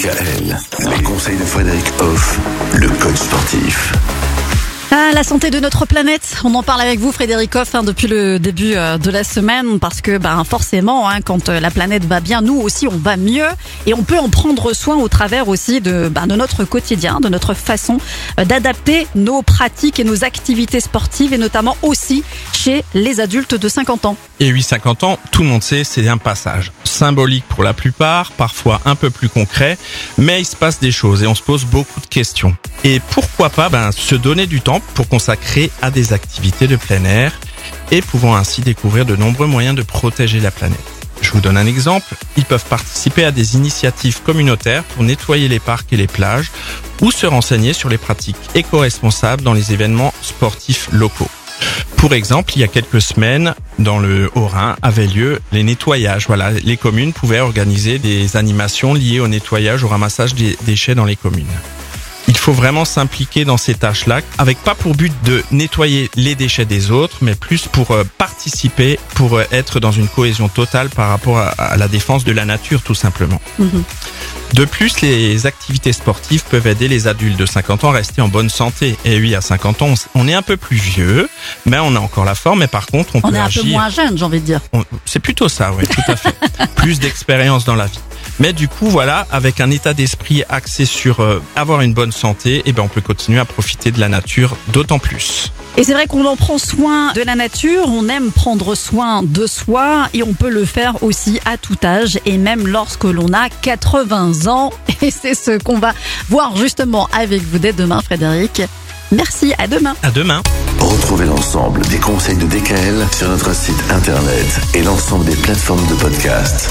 Les conseils de Frédéric Hoff, le coach sportif. Ah, la santé de notre planète, on en parle avec vous Frédéric Hoff hein, depuis le début euh, de la semaine parce que ben, forcément hein, quand euh, la planète va bien, nous aussi on va mieux. Et on peut en prendre soin au travers aussi de, ben, de notre quotidien, de notre façon euh, d'adapter nos pratiques et nos activités sportives et notamment aussi les adultes de 50 ans. Et 8-50 ans, tout le monde sait, c'est un passage symbolique pour la plupart, parfois un peu plus concret, mais il se passe des choses et on se pose beaucoup de questions. Et pourquoi pas ben, se donner du temps pour consacrer à des activités de plein air et pouvant ainsi découvrir de nombreux moyens de protéger la planète. Je vous donne un exemple. Ils peuvent participer à des initiatives communautaires pour nettoyer les parcs et les plages ou se renseigner sur les pratiques éco-responsables dans les événements sportifs locaux. Pour exemple, il y a quelques semaines, dans le Haut-Rhin, avaient lieu les nettoyages. Voilà, les communes pouvaient organiser des animations liées au nettoyage, au ramassage des déchets dans les communes. Il faut vraiment s'impliquer dans ces tâches-là, avec pas pour but de nettoyer les déchets des autres, mais plus pour euh, participer, pour euh, être dans une cohésion totale par rapport à, la défense de la nature, tout simplement. Mhm. De plus, les activités sportives peuvent aider les adultes de 50 ans à rester en bonne santé. Et oui, à 50 ans, on est un peu plus vieux, mais on a encore la forme, mais par contre, on, On peut est un agir. peu moins jeune, j'ai envie de dire. C'est plutôt ça, oui, tout à fait. Plus d'expérience dans la vie. Mais du coup, voilà, avec un état d'esprit axé sur euh, avoir une bonne santé, eh ben, on peut continuer à profiter de la nature d'autant plus. Et c'est vrai qu'on en prend soin de la nature, on aime prendre soin de soi et on peut le faire aussi à tout âge et même lorsque l'on a 80 ans. Et c'est ce qu'on va voir justement avec vous dès demain, Frédéric. Merci, à demain. À demain. Retrouvez l'ensemble des conseils de DKL sur notre site internet et l'ensemble des plateformes de podcast.